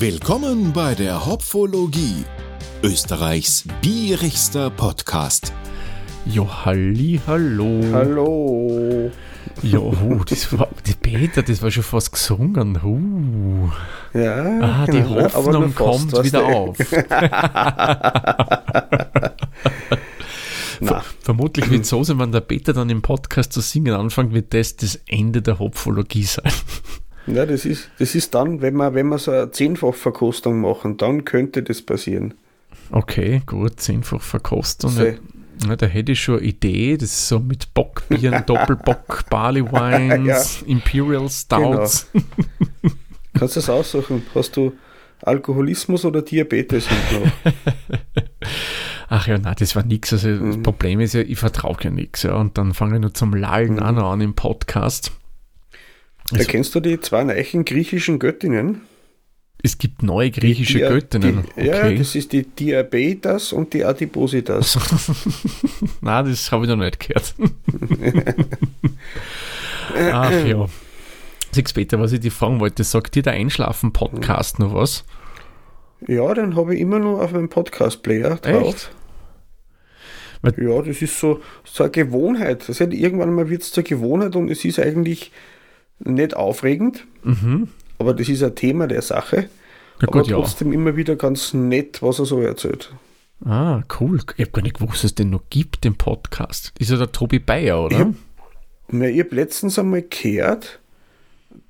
Willkommen bei der Hopfologie, Österreichs bierigster Podcast. Jo, halli, hallo. Hallo. Jo, uh, das war, die Peter, das war schon fast gesungen. Uh. Ja, Ah, die genau, Hoffnung fast, kommt wieder du. auf. Na, Vermutlich wird so sein, wenn der Peter dann im Podcast zu singen anfängt, wird das das Ende der Hopfologie sein. Ja, das ist, das ist dann, wenn wir, wenn wir so eine Zehnfachverkostung machen, dann könnte das passieren. Okay, gut, zehnfach Verkostung. So. Ja, da hätte ich schon eine Idee, das ist so mit Bockbieren, Doppelbock, Barley Wines, Imperial Stouts. Kannst du das aussuchen? Hast du Alkoholismus oder Diabetes? Ach ja, nein, das war nix. Also Mhm. das Problem ist ja, ich vertraue ja nichts. Ja. Und dann fange ich nur zum Lallen Mhm. noch an im Podcast. Also- kennst du die zwei neuen griechischen Göttinnen? Es gibt neue griechische Dia- Göttinnen. Die, Ja, okay. das ist die Diabetes und die Adipositas. Nein, das habe ich noch nicht gehört. Ach ja. Siehst Peter, was ich dir fragen wollte, sagt dir der Einschlafen-Podcast noch was? Ja, den habe ich immer noch auf meinem Podcast-Player drauf. Echt? Ja, das ist so, so eine Gewohnheit. Das heißt, irgendwann mal wird es zur Gewohnheit und es ist eigentlich nicht aufregend, Mhm. aber das ist ein Thema der Sache. Ja aber gut, ja. trotzdem immer wieder ganz nett, was er so erzählt. Ah, cool. Ich habe gar nicht gewusst, dass es den noch gibt, den Podcast. Ist ja der Tobi Bayer, oder? Ja. Ja, ich habe letztens einmal gehört,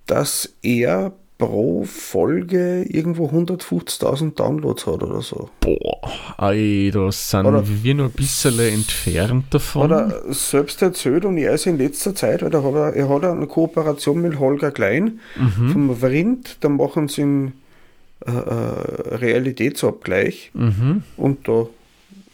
dass er pro Folge irgendwo 150.000 Downloads hat oder so. Boah, ey, da sind Oder- wir nur ein bisschen entfernt davon. Hat er selbst erzählt und er ist in letzter Zeit, weil er hat, er, er hat eine Kooperation mit Holger Klein Mhm. vom Vrind, da machen sie einen äh, äh, Realitätsabgleich mhm. und da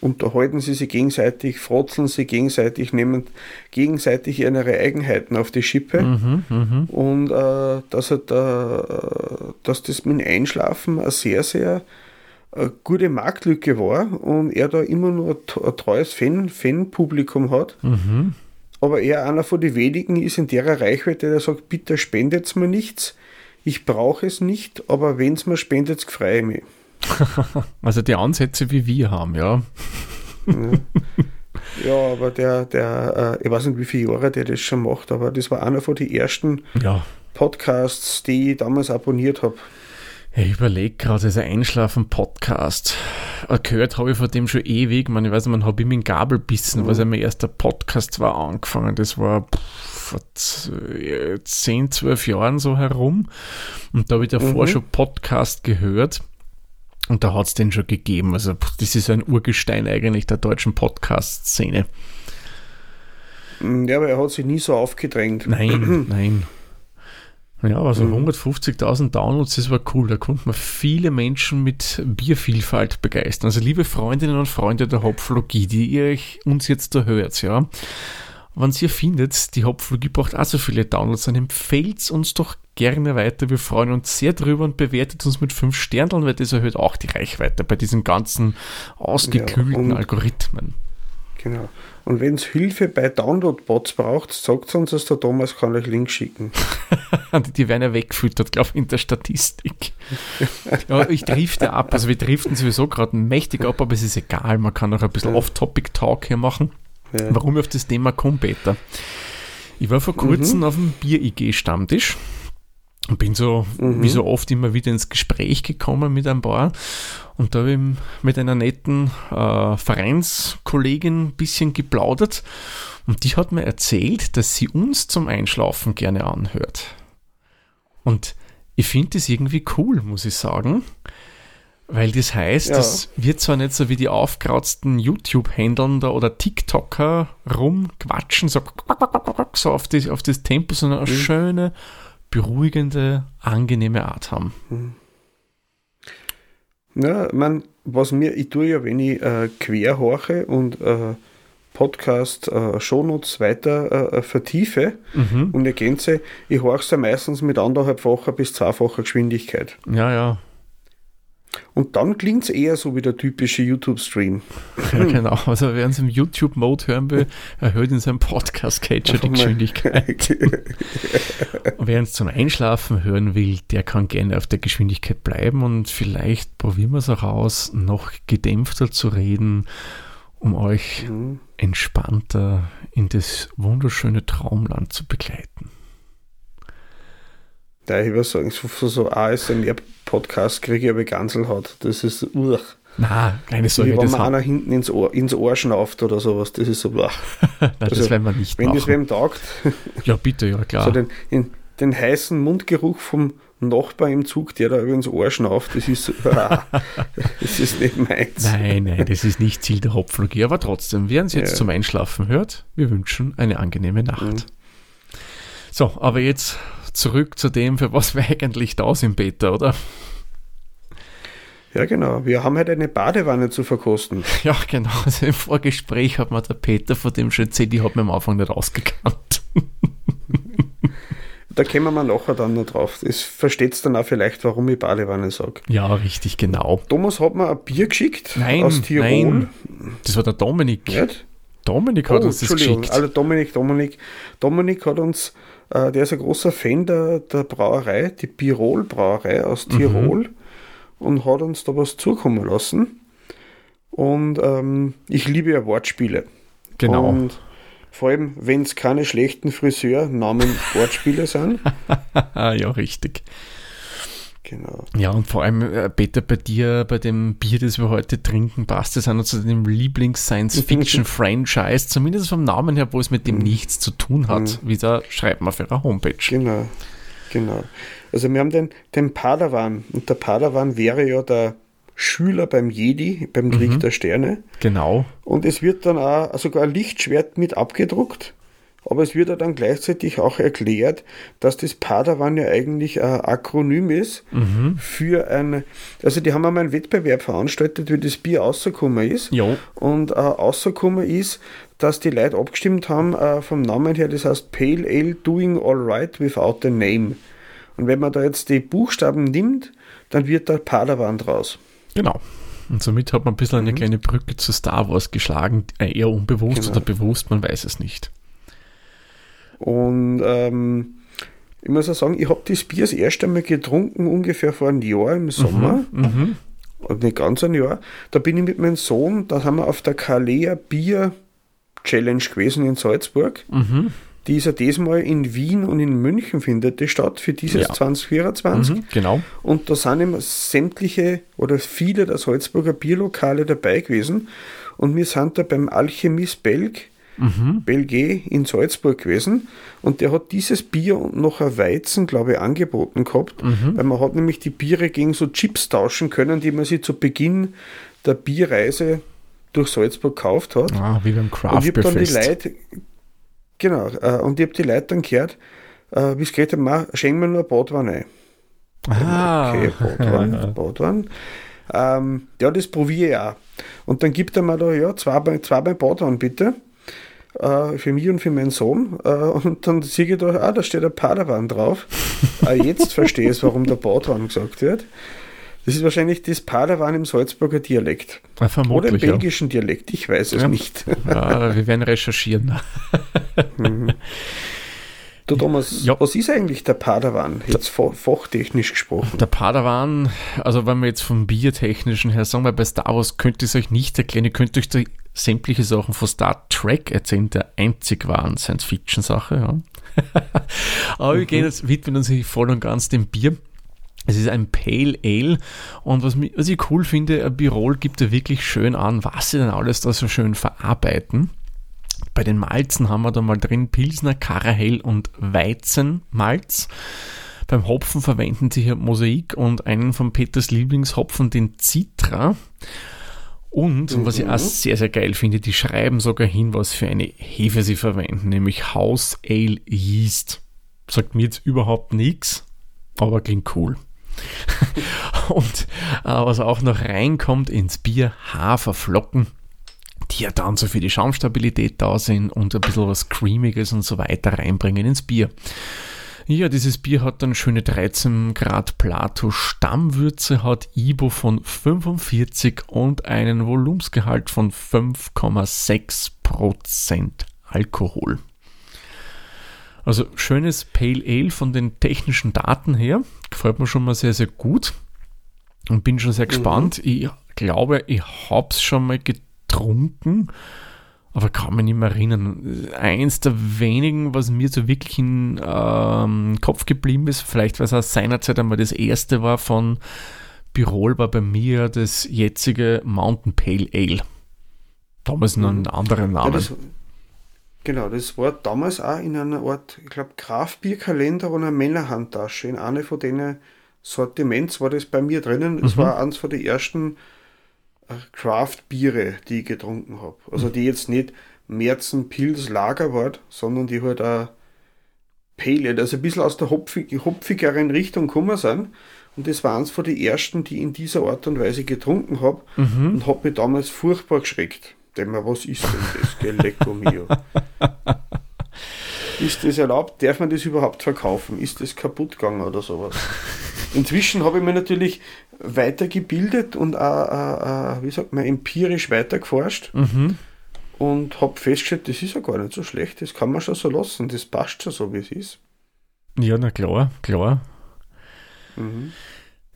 unterhalten sie sich gegenseitig, frotzeln sie gegenseitig, nehmen gegenseitig ihre Eigenheiten auf die Schippe. Mhm, mhm. Und äh, dass, er da, dass das mit dem Einschlafen eine sehr, sehr äh, gute Marktlücke war und er da immer nur ein, treues Fan, Fanpublikum hat. Mhm. Aber er einer von den wenigen ist in der Reichweite, der sagt, bitte spendet mir nichts. Ich brauche es nicht, aber wenn es mir spendet, freue ich mich. Also die Ansätze, wie wir haben, ja. Ja, aber der, der, äh, ich weiß nicht, wie viele Jahre der das schon macht, aber das war einer von den ersten Ja. Podcasts, die ich damals abonniert habe. Ich überlege gerade, dieser Einschlafen-Podcast. Äh, Gehört habe ich von dem schon ewig. Ich, meine, ich weiß nicht, man habe ich mit dem Gabel bissen, was ja mein erster Podcast war, angefangen. Das war vor z- 10, 12 Jahren so herum. Und da habe ich davor Mhm. schon Podcast gehört. Und da hat es den schon gegeben. Also das ist ein Urgestein eigentlich der deutschen Podcast-Szene. Ja, aber er hat sich nie so aufgedrängt. Nein, nein. Ja, aber so Mhm. 150.000 Downloads, das war cool. Da konnte man viele Menschen mit Biervielfalt begeistern. Also liebe Freundinnen und Freunde der Hopflogie, die ihr euch uns jetzt da hört, ja. Wenn ihr findet, die Hopflogie braucht auch so viele Downloads, dann empfehlt uns doch gerne weiter. Wir freuen uns sehr drüber und bewertet uns mit 5 Sternen, weil das erhöht auch die Reichweite bei diesen ganzen ausgeklügelten und- Algorithmen. Genau. Und wenn es Hilfe bei Download-Bots braucht, sagt uns das, der Thomas kann euch Link schicken. Die, die werden ja weggefüttert, glaube ich, in der Statistik. ja, ich drifte ab. Also wir driften sowieso gerade mächtig ab, aber es ist egal. Man kann auch ein bisschen Ja. Off-Topic-Talk hier machen. Ja. Warum ich auf das Thema komme, Peter? Ich war vor kurzem Mhm. auf dem Bier-IG-Stammtisch und bin so, Mhm. wie so oft, immer wieder ins Gespräch gekommen mit ein paar. Und da habe ich mit einer netten äh, Vereinskollegin ein bisschen geplaudert. Und die hat mir erzählt, dass sie uns zum Einschlafen gerne anhört. Und ich finde das irgendwie cool, muss ich sagen. Weil das heißt, Ja. dass wir zwar nicht so wie die aufkratzten YouTube-Händeln da oder TikToker rumquatschen, so, so auf, das, auf das Tempo, sondern eine schöne, beruhigende, angenehme Art haben. Ja, man, was mir, ich tue ja, wenn ich äh, quer horche und äh, Podcast äh, Shownotes weiter äh, vertiefe Mhm. und ergänze, ich horche ja meistens mit anderthalbfacher bis zweifacher Geschwindigkeit. Ja, ja. Und dann klingt es eher so wie der typische YouTube-Stream. Ja, genau. Also wer uns im YouTube-Mode hören will, erhöht in seinem Podcast-Catcher die Geschwindigkeit. und wer uns zum Einschlafen hören will, der kann gerne auf der Geschwindigkeit bleiben und vielleicht probieren wir es auch aus, noch gedämpfter zu reden, um euch mhm. entspannter in das wunderschöne Traumland zu begleiten. Ja, ich würde sagen, so, so ASMR-Podcast kriege ich aber Ganselhaut. Das ist uch. Na, keine Sorge. Wie wenn man einer hinten ins Ohr, ins Ohr schnauft oder sowas, das ist so uch. Nein, also, das werden wir nicht Wenn machen. das wem taugt. ja, bitte, ja klar. So den, den, den heißen Mundgeruch vom Nachbar im Zug, der da über ins Ohr schnauft, das ist, ah, das ist nicht meins. Nein, nein, das ist nicht Ziel der Hopflogie. Aber trotzdem, wer uns jetzt ja. zum Einschlafen hört, wir wünschen eine angenehme Nacht. Mhm. So, aber jetzt zurück zu dem, für was wir eigentlich da sind, Peter, oder? Ja, genau. Wir haben halt eine Badewanne zu verkosten. Ja, genau. Also im Vorgespräch hat mir der Peter von dem schon erzählt, ich habe mir am Anfang nicht ausgekannt. da kommen wir nachher dann noch drauf. Das versteht es dann auch vielleicht, warum ich Badewanne sage. Ja, richtig, genau. Thomas hat mir ein Bier geschickt nein, aus Tirol. Nein, das war der Dominik. Nicht? Dominik hat oh, uns das geschickt. Also Dominik, Dominik, Dominik hat uns äh, der ist ein großer Fan der, der Brauerei, die Birol Brauerei aus mhm. Tirol mhm. und hat uns da was zukommen lassen. Und ähm, ich liebe ja Wortspiele. Genau. Und vor allem, wenn es keine schlechten Friseur-Namen Wortspiele sind. ja, richtig. Genau. Ja, und vor allem, äh, Peter, bei dir, bei dem Bier, das wir heute trinken, passt es auch zu dem Lieblings-Science-Fiction-Franchise, zumindest vom Namen her, wo es mit dem mhm. nichts zu tun hat. Mhm. Wie da schreibt man auf ihrer Homepage. Genau, genau. Also wir haben den, den Padawan und der Padawan wäre ja der Schüler beim Jedi, beim Krieg mhm. der Sterne. Genau. Und es wird dann auch sogar ein Lichtschwert mit abgedruckt aber es wird ja dann gleichzeitig auch erklärt, dass das Padawan ja eigentlich ein Akronym ist mhm. für eine, also die haben einmal einen Wettbewerb veranstaltet, wie das Bier rausgekommen ist. Jo. Und äh, rausgekommen ist, dass die Leute abgestimmt haben äh, vom Namen her, das heißt Pale Ale Doing Alright Without a Name. Und wenn man da jetzt die Buchstaben nimmt, dann wird da Padawan draus. Genau. Und somit hat man ein bisschen eine mhm. kleine Brücke zu Star Wars geschlagen, äh, eher unbewusst genau. oder bewusst, man weiß es nicht. Und ähm, ich muss auch sagen, ich habe das Bier das erste Mal getrunken, ungefähr vor einem Jahr im Sommer. Mhm, mh. Nicht ganz ein Jahr. Da bin ich mit meinem Sohn, da haben wir auf der Kalea Bier Challenge gewesen in Salzburg. Mhm. Die ist ja diesmal in Wien und in München findet die statt für dieses ja. 2024. Mhm, genau. Und da sind immer sämtliche oder viele der Salzburger Bierlokale dabei gewesen. Und wir sind da beim Alchemist Belg mhm. Belgier in Salzburg gewesen und der hat dieses Bier und noch ein Weizen, glaube ich, angeboten gehabt, mhm. weil man hat nämlich die Biere gegen so Chips tauschen können, die man sich zu Beginn der Bierreise durch Salzburg gekauft hat. Ah, wie beim Craft Und ich habe dann die Leute, genau, äh, und ich habe die Leute dann gehört, äh, wie es geht, schenken wir nur ein Badwein ein. Ah. Okay, Badwein, Badwein. Ähm, ja, das probiere ich auch. Und dann gibt er mir da, ja, zwei, zwei beim Badwein bitte äh, für mich und für meinen Sohn. Äh, und dann sehe ich da, ah, da steht ein Padawan drauf. äh, jetzt verstehe ich, warum der Bautraum gesagt wird. Das ist wahrscheinlich das Padawan im Salzburger Dialekt. Ja, Oder im belgischen ja. Dialekt, ich weiß es ja. nicht. Wir werden recherchieren. mhm. Du Thomas, ja. was ist eigentlich der Padawan, jetzt fachtechnisch gesprochen? Der Padawan, also wenn wir jetzt vom Biertechnischen her sagen, weil bei Star Wars könnt ihr es euch nicht erklären, ihr könnt euch sämtliche Sachen von Star Trek erzählen, der einzig wahren Science-Fiction-Sache. Ja. Aber mhm. wir gehen jetzt, widmen uns voll und ganz dem Bier. Es ist ein Pale Ale und was, was ich cool finde, Birol gibt da wirklich schön an, was sie denn alles da so schön verarbeiten. Bei den Malzen haben wir da mal drin Pilsner, Karahell und Weizenmalz. Beim Hopfen verwenden sie hier Mosaik und einen von Peters Lieblingshopfen, den Citra. Und, mhm. was ich auch mhm. sehr, sehr geil finde, die schreiben sogar hin, was für eine Hefe sie verwenden, nämlich House Ale Yeast. Sagt mir jetzt überhaupt nichts, aber klingt cool. und äh, was auch noch reinkommt ins Bier, Haferflocken, die ja dann so für die Schaumstabilität da sind und ein bisschen was Creamiges und so weiter reinbringen ins Bier. Ja, dieses Bier hat dann schöne 13 Grad Plato Stammwürze, hat IBO von 45 und einen Volumensgehalt von 5,6 Prozent Alkohol. Also schönes Pale Ale von den technischen Daten her. Gefällt mir schon mal sehr, sehr gut. Und bin schon sehr mhm. gespannt. Ich glaube, ich habe es schon mal getrunken, aber kann mich nicht mehr erinnern. Eins der wenigen, was mir so wirklich in ähm, Kopf geblieben ist, vielleicht weil es aus seiner Zeit einmal das erste war von Birol, war bei mir das jetzige Mountain Pale Ale. Damals noch einen mhm. anderen Namen. Ja, das, Genau, das war damals auch in einer Art, ich glaube, Grafbierkalender und einer Männerhandtasche. In einer von denen Sortiments war das bei mir drinnen. Das mhm. war eins von den ersten Craft-Biere, die ich getrunken habe. Also die jetzt nicht Märzen, Pils, Lager war, sondern die halt auch Pale, also ein bisschen aus der hopfig, hopfigeren Richtung gekommen sind. Und das war eins von den ersten, die ich in dieser Art und Weise getrunken habe mhm. und habe mich damals furchtbar geschreckt. Denk mal, was ist denn das? Gelecko mio. ist das erlaubt? Darf man das überhaupt verkaufen? Ist das kaputt gegangen oder sowas? Inzwischen habe ich mich natürlich weitergebildet und auch, auch, wie sagt man, empirisch weitergeforscht mhm. und habe festgestellt, das ist ja gar nicht so schlecht, das kann man schon so lassen, das passt schon so, wie es ist. Ja, na klar, klar. Mhm.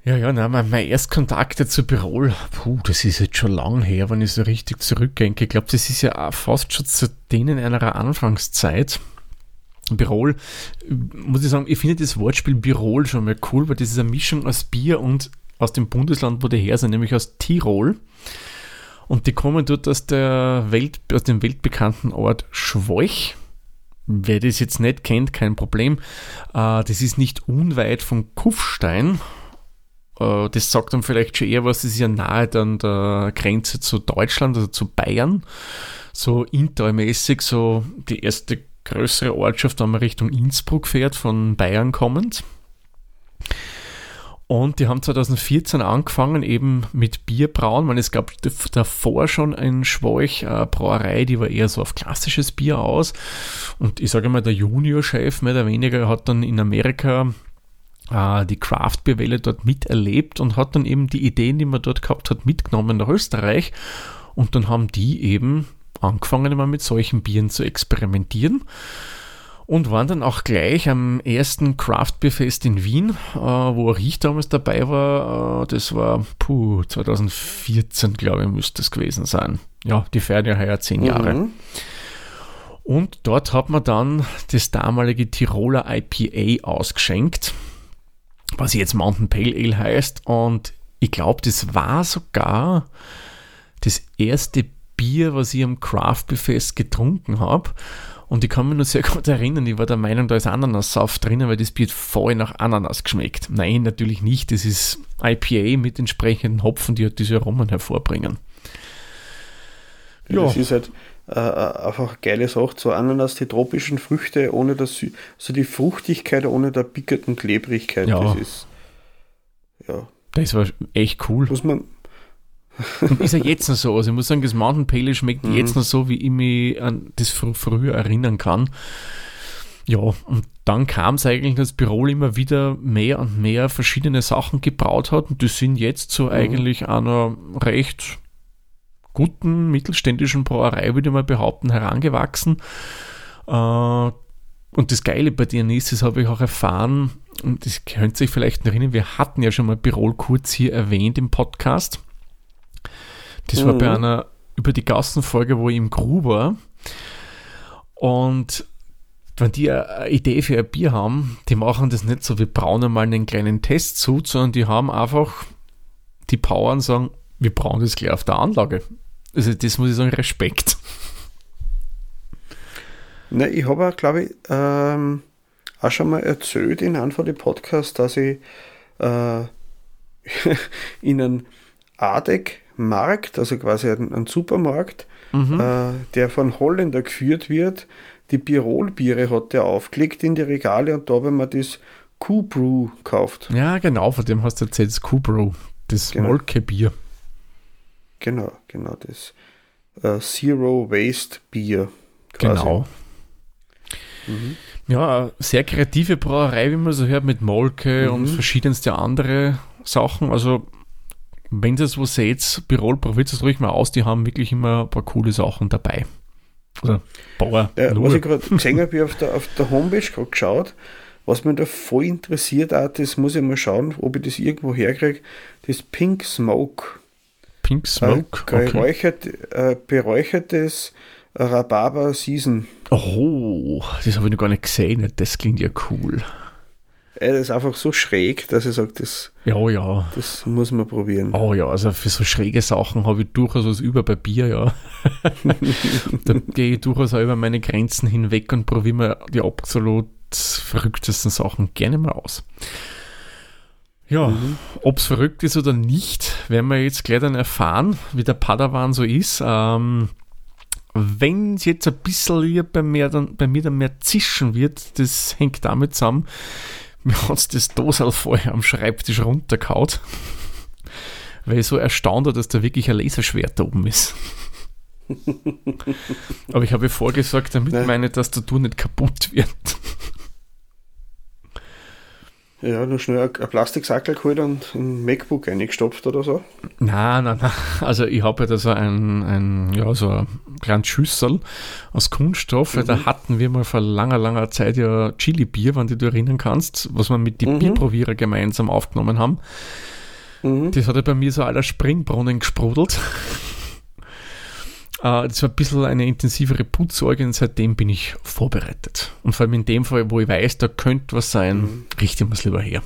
Ja, ja, nein, mein, mein Erstkontakte zu Birol, puh, das ist jetzt schon lang her, wenn ich so richtig zurückdenke. Ich glaube, das ist ja auch fast schon zu denen einer Anfangszeit. Birol, muss ich sagen, ich finde das Wortspiel Birol schon mal cool, weil das ist eine Mischung aus Bier und aus dem Bundesland, wo die her sind, nämlich aus Tirol. Und die kommen dort aus, der Welt, aus dem weltbekannten Ort Schwoich. Wer das jetzt nicht kennt, kein Problem. Äh, das ist nicht unweit von Kufstein äh, das sagt dann vielleicht schon eher was, das ist ja nahe dann der Grenze zu Deutschland, also zu Bayern. So intermäßig, so die erste größere Ortschaft, wenn man Richtung Innsbruck fährt, von Bayern kommend. Und die haben 2014 angefangen eben mit Bierbrauen. Man, es gab davor schon ein Schwalch äh, die war eher so auf klassisches Bier aus. Und ich sage mal, der Junior-Chef mehr oder weniger hat dann in Amerika äh, die Craft Welle dort miterlebt und hat dann eben die Ideen, die man dort gehabt hat, mitgenommen nach Österreich. Und dann haben die eben angefangen, mal mit solchen Bieren zu experimentieren und waren dann auch gleich am ersten Craft Beer Fest in Wien, äh, wo auch ich damals dabei war. Äh, das war puh, 2014, glaube ich, müsste es gewesen sein. Ja, die feiern ja heuer zehn Jahre. Mhm. Und dort hat man dann das damalige Tiroler IPA ausgeschenkt was jetzt Mountain Pale Ale heißt. Und ich glaube, das war sogar das erste Bier, was ich am Craft Fest getrunken habe. Und ich kann mich nur sehr gut erinnern, ich war der Meinung, da ist Ananassaft drinnen, weil das Bier voll nach Ananas geschmeckt. Nein, natürlich nicht. Das ist IPA mit entsprechenden Hopfen, die halt diese Aromen hervorbringen. Ja. Das ist halt, äh, einfach eine geile Sache. So Ananas, die tropischen Früchte ohne das, also die Fruchtigkeit ohne der pickerten Klebrigkeit. Ja. Das ist, ja. Das war echt cool. Muss man, ist ja jetzt noch so. Also ich muss sagen, das Mountain Pale schmeckt mhm. jetzt noch so, wie ich mich an das fr früher erinnern kann. Ja, und dann kam es eigentlich, dass Birol immer wieder mehr und mehr verschiedene Sachen gebraut hat. Und das sind jetzt so mhm. eigentlich einer recht guten mittelständischen Brauerei, würde ich mal behaupten, herangewachsen. Äh, und das Geile bei denen ist, das habe ich auch erfahren, und das könnt ihr euch vielleicht erinnern, wir hatten ja schon mal Birol kurz hier erwähnt im Podcast. Das mhm. war bei mhm. einer über die Gassenfolge, wo ich im Gru war. Und wenn die eine Idee für ein Bier haben, die machen das nicht so, wir brauen einmal einen kleinen Testzug, sondern die haben einfach die Power und sagen, wir brauchen das gleich auf der Anlage. Also das muss ich sagen, Respekt. Ne, ich habe auch, glaube ich, ähm, auch schon mal erzählt in einem von den Podcasts, dass ich äh, in einem ADEC-Markt, also quasi einen Supermarkt, mhm. äh, der von Holländer geführt wird, die Birol-Biere hat der aufgelegt in die Regale und da ich mir das Q-Brew gekauft. Ja, genau, von dem hast du erzählt, das Q-Brew, das genau. Molkebier. Genau, genau, das äh, Zero Waste Bier. Quasi. Genau. Mhm. Ja, sehr kreative Brauerei, wie man so hört, mit Molke Mhm. und verschiedenste andere Sachen. Also, wenn ihr es wo seht, Birol, probiert es ruhig mal aus. Die haben wirklich immer ein paar coole Sachen dabei. Also, Bauer, Ja, nur. was ich gerade gesehen habe, ich auf der, auf der Homepage gerade geschaut, was mich da voll interessiert hat, das muss ich mal schauen, ob ich das irgendwo herkriege, das Pink Smoke. Pink Smoke. Äh, Okay. geräuchert, äh, beräuchertes Rhabarber Season. Oh, das habe ich noch gar nicht gesehen. Das klingt ja cool. Das ist einfach so schräg, dass ich sage, das, Ja, ja. das muss man probieren. Oh ja, also für so schräge Sachen habe ich durchaus was über bei Bier, ja. da gehe ich durchaus auch über meine Grenzen hinweg und probiere mir die absolut verrücktesten Sachen gerne mal aus. Ja, ob es verrückt ist oder nicht, werden wir jetzt gleich dann erfahren, wie der Padawan so ist. Ähm, wenn es jetzt ein bisschen hier bei mir, dann, bei mir dann mehr zischen wird, das hängt damit zusammen, mir hat das Dosal vorher am Schreibtisch runtergehaut weil ich so erstaunt war, dass da wirklich ein Laserschwert da oben ist. Aber ich habe vorgesagt, damit Nein. meine Tastatur nicht kaputt wird. Ja, nur schnell ein, Plastiksackel geholt und ein MacBook eingestopft oder so. Nein, nein, nein. Also ich habe ja da so ein, ein, ja, so ein kleines Schüssel aus Kunststoff. weil Da hatten wir mal vor langer, langer Zeit ja Chili-Bier, wenn du dich erinnern kannst, was wir mit den Bierprobierer gemeinsam aufgenommen haben. Mhm. Das hat ja bei mir so aller Springbrunnen gesprudelt. Äh, Das war ein bisschen eine intensivere Putzsorge und seitdem bin ich vorbereitet. Und vor allem in dem Fall, wo ich weiß, da könnte was sein, richte ich mir es lieber her.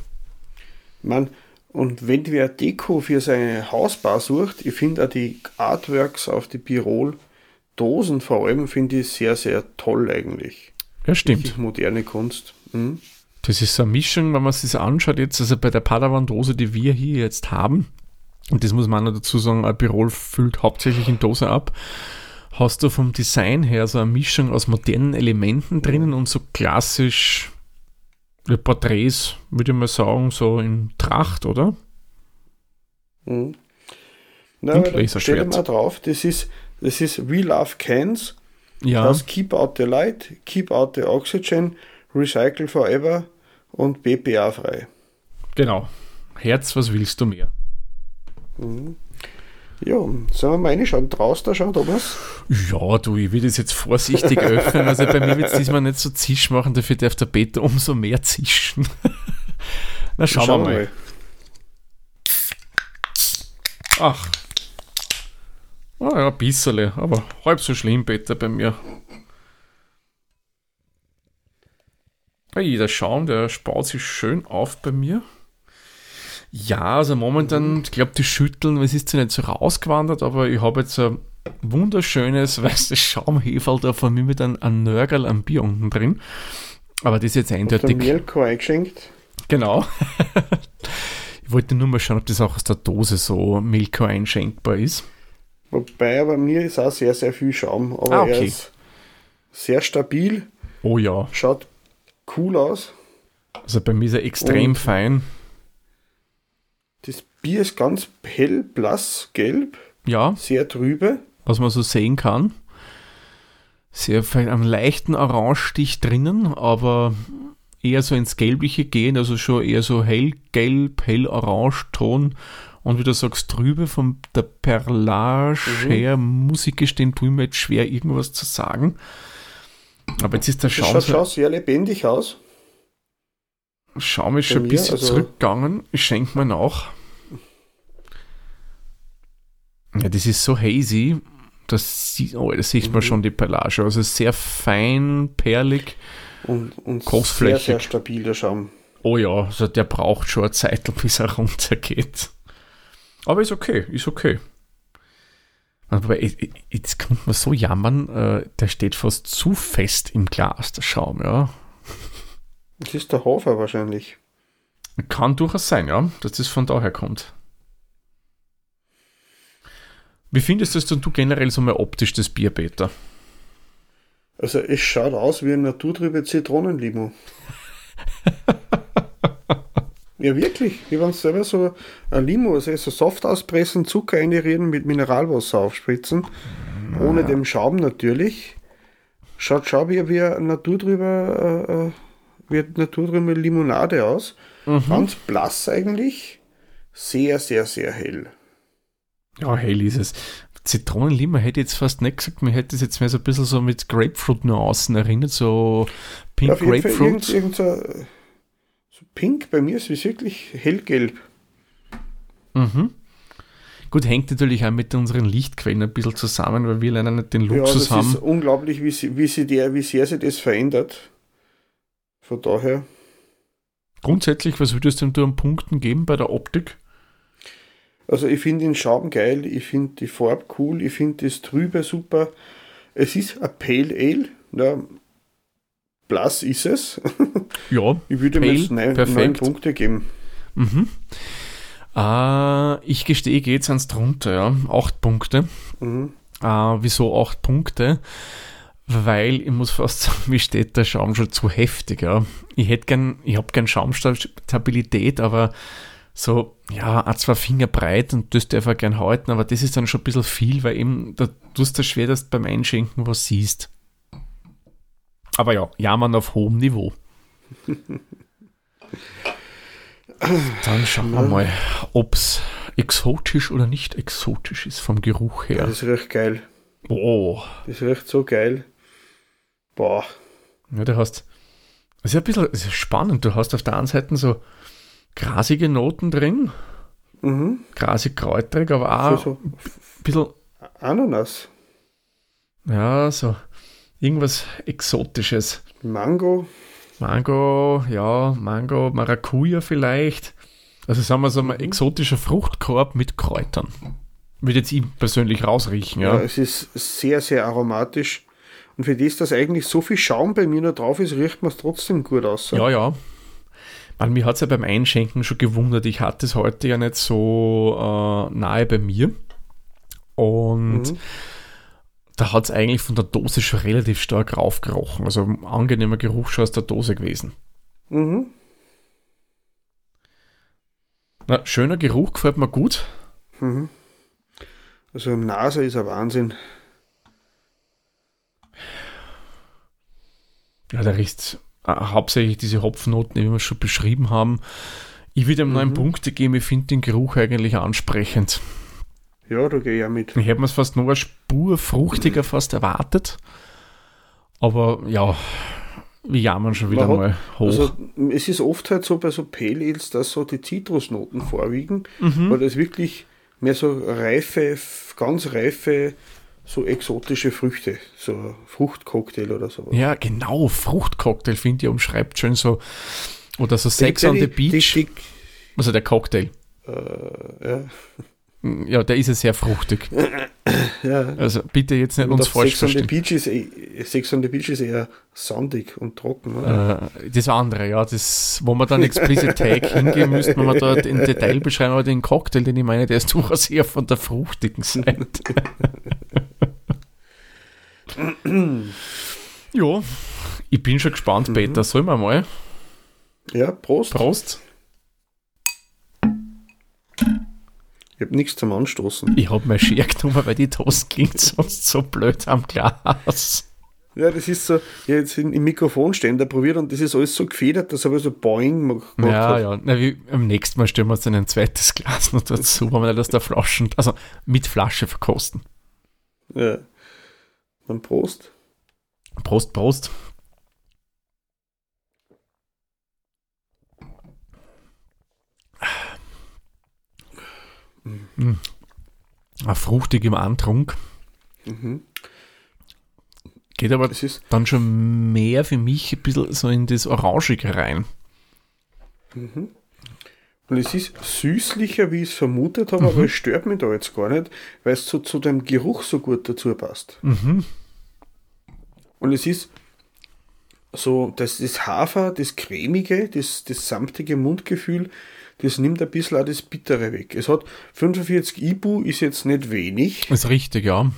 Man, und wenn wer Deko für seine Hausbar sucht, ich finde auch die Artworks auf die Birol-Dosen vor allem, finde ich sehr, sehr toll eigentlich. Ja, stimmt. Die moderne Kunst. Mhm. Das ist so eine Mischung, wenn man sich das anschaut, jetzt, also bei der Padawan-Dose, die wir hier jetzt haben, und das muss man auch noch dazu sagen, ein Birol füllt hauptsächlich in Dose ab, hast du vom Design her so eine Mischung aus modernen Elementen drinnen und so klassisch Porträts, würde ich mal sagen, so in Tracht, oder? Mhm. Na, da steht mal drauf, das ist, das ist We Love Cans, Ja, das Keep Out the Light, Keep Out the Oxygen, Recycle Forever und BPA frei. genau. Herz, was willst du mehr? Ja, sollen wir mal reinschauen? Draußen da schauen, Thomas? Ja, du, ich will das jetzt vorsichtig öffnen. Also bei mir wird es diesmal nicht so zisch machen, dafür darf der Peter umso mehr zischen. Na, schauen, wir mal. Ach. Ah ja, ein bisschen, aber halb so schlimm, Peter, bei mir. Hey, der Schaum, der spaut sich schön auf bei mir. Ja, also momentan, ich glaube, die Schütteln, es ist zwar nicht so rausgewandert, aber ich habe jetzt ein wunderschönes weißes Schaumheferl da von mir mit einem, einem Nörgel am Bier unten drin. Aber das ist jetzt eindeutig. Mielko eingeschenkt. Genau. ich wollte nur mal schauen, ob das auch aus der Dose so Milko einschenkbar ist. Wobei aber mir ist auch sehr, sehr viel Schaum. Aber Ah, okay. er ist sehr stabil, Oh ja, schaut cool aus. also bei mir ist er extrem Und- fein. Das Bier ist ganz hell, blass, gelb, Ja, sehr trübe. was man so sehen kann. Sehr fein, einen leichten Orangestich drinnen, aber eher so ins Gelbliche gehen, also schon eher so hellgelb, hell-orange-Ton. Und wie du sagst, trübe von der Perlage Mhm. her, muss ich gestehen, tue mir jetzt schwer, irgendwas zu sagen. Aber jetzt ist der Das Schaum schaut so schon sehr lebendig aus. Schaum ist Bei schon ein mir, bisschen also- zurückgegangen. Ich schenke mir nach. Ja, das ist so hazy. Das, sieht, oh, das sieht man Mhm. schon die Perlage. Also sehr fein, perlig. Und, und sehr, Großflächig. sehr stabil, der Schaum. Oh ja, also der braucht schon eine Zeit, bis er runtergeht. Aber ist okay, ist okay. Aber jetzt kommt man so jammern, äh, der steht fast zu fest im Glas, der Schaum, ja. Das ist der Hofer wahrscheinlich. Kann durchaus sein, ja, dass das von daher kommt. Wie findest du es denn du generell so mal optisch, das Bier, Peter? Also es schaut aus wie ein naturtrübe Zitronenlimo. ja, wirklich. Wenn es selber so ein Limo, also so soft auspressen, Zucker einrühren, mit Mineralwasser aufspritzen. Ohne den Schaum natürlich. Schaut schau wie, wie Natur drüber, äh, äh, wie Natur drüber Limonade aus. Mhm. Ganz blass eigentlich. Sehr, sehr, sehr hell. Ja, hell ist es. Zitronenlima hätte ich jetzt fast nicht gesagt, mir hätte es jetzt mehr so ein bisschen so mit Grapefruit-Nuancen erinnert, so Pink ja, Grapefruit. Irgend, irgend so, so, pink, bei mir ist es wirklich hellgelb. Mhm. Gut, hängt natürlich auch mit unseren Lichtquellen ein bisschen zusammen, weil wir leider nicht den Luxus ja, das haben. ist unglaublich, wie, sie, wie, sie der, wie sehr sich das verändert. Von daher. Grundsätzlich, was würdest du an Punkten geben bei der Optik? Also ich finde den Schaum geil, ich finde die Farbe cool, ich finde das Trübe super. Es ist ein Pale Ale, ja, Plus ist es. Ja, ich würde mir jetzt neun, neun Punkte geben. Mhm. Äh, ich gestehe, geht es ans drunter, ja. Acht Punkte. Mhm. Äh, wieso acht Punkte? Weil ich muss fast sagen, mir steht der Schaum schon zu heftig, ja. Ich hätte gern, ich habe gern Schaumstabilität, aber so, ja, ein, zwei Finger breit und das darf er gern halten, aber das ist dann schon ein bisschen viel, weil eben, da tust du schwer, dass du beim Einschenken was siehst. Aber ja, jammern auf hohem Niveau. Dann schauen wir mal, ob es exotisch oder nicht exotisch ist vom Geruch her. Das ist recht geil. Oh. Das ist recht so geil. Boah. Ja, du hast. Das ist ein bisschen ist spannend. Du hast auf der einen Seite so grasige Noten drin. Mhm. Grasig kräutrig, aber auch so, so ein bisschen. Ananas. Ja, so irgendwas Exotisches. Mango. Mango, ja, Mango, Maracuja vielleicht. Also sagen wir so ein mhm. exotischer Fruchtkorb mit Kräutern. Würde jetzt ich persönlich rausriechen, ja. ja. Es ist sehr, sehr aromatisch. Und für das, dass eigentlich so viel Schaum bei mir noch drauf ist, riecht man es trotzdem gut aus. Ja, ja. Man, mir hat es ja beim Einschenken schon gewundert. Ich hatte es heute ja nicht so äh, nahe bei mir. Und mhm da hat es eigentlich von der Dose schon relativ stark raufgerochen. Also ein angenehmer Geruch schon aus der Dose gewesen. Mhm. Na, schöner Geruch, gefällt mir gut. Mhm. Also im Nase ist ein Wahnsinn. Ja, da riecht äh, hauptsächlich diese Hopfnoten, die wir schon beschrieben haben. Ich würde ihm mhm. neun Punkte geben, ich finde den Geruch eigentlich ansprechend. Ja, da gehe ich auch mit. Ich hätte mir es fast noch eine Spur fruchtiger fast erwartet. Aber ja, wir jammern schon wieder hat, mal hoch. Also, es ist oft halt so bei so Pale Ales, dass so die Zitrusnoten vorwiegen, mhm. weil das wirklich mehr so reife, ganz reife, so exotische Früchte, so Fruchtcocktail oder sowas. Ja, genau, Fruchtcocktail, finde ich, umschreibt schön so. Oder so Sex die, on the Beach. Die, die, also der Cocktail. Äh, ja. Ja, der ist ja sehr fruchtig. ja. Also bitte jetzt nicht und uns falsch Sex verstehen. On the eh, Sex on the Beach ist eher sandig und trocken. Oder? Äh, das andere, ja, das, wo man dann explicit Tag hingehen müsste, wenn man dort in Detail beschreiben, aber den Cocktail, den ich meine, der ist durchaus eher von der fruchtigen Seite. ja, ich bin schon gespannt, mhm. Peter. Sollen wir mal? Ja, Prost. Prost. Ich habe nichts zum Anstoßen. Ich habe mein Skier genommen, weil die Dose klingt sonst so blöd am Glas. Ja, das ist so, habe jetzt im Mikrofonständer probiert und das ist alles so gefedert, dass aber so Boing gemacht Ja, hat. ja. Na, wie, am nächsten Mal stellen wir uns dann ein zweites Glas noch dazu, wenn wir das da Flaschen, also mit Flasche verkosten. Ja. Dann Prost. Prost, Prost. Mhm. Fruchtig im Antrunk. Mhm. Geht aber dann schon mehr für mich ein bisschen so in das Orangige rein. Mhm. Und es ist süßlicher, wie ich es vermutet habe, mhm. aber es stört mich da jetzt gar nicht, weil es zu, zu dem Geruch so gut dazu passt. Mhm. Und es ist so, das, das Hafer, das cremige, das, das samtige Mundgefühl, das nimmt ein bisschen auch das Bittere weg. Es hat 45 Ibu, ist jetzt nicht wenig. Ist richtig, ja.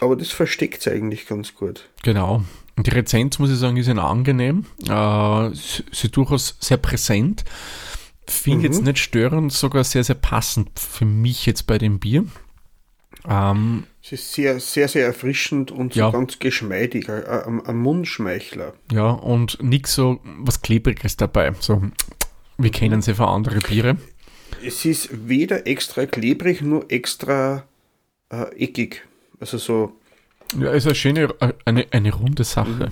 Aber das versteckt es eigentlich ganz gut. Genau. Und die Rezenz, muss ich sagen, ist ihnen angenehm. Äh, sie, sie durchaus sehr präsent. Finde mhm. jetzt nicht störend, sogar sehr, sehr passend für mich jetzt bei dem Bier. Ähm, es ist sehr, sehr, sehr erfrischend und so Ja. ganz geschmeidig, ein, ein, ein Mundschmeichler. ja, und nix so was Klebriges dabei. So, wir kennen sie von anderen Biere. Es ist weder extra klebrig, nur extra äh, eckig. Also so, Ja, ist eine schöne, eine, eine runde Sache.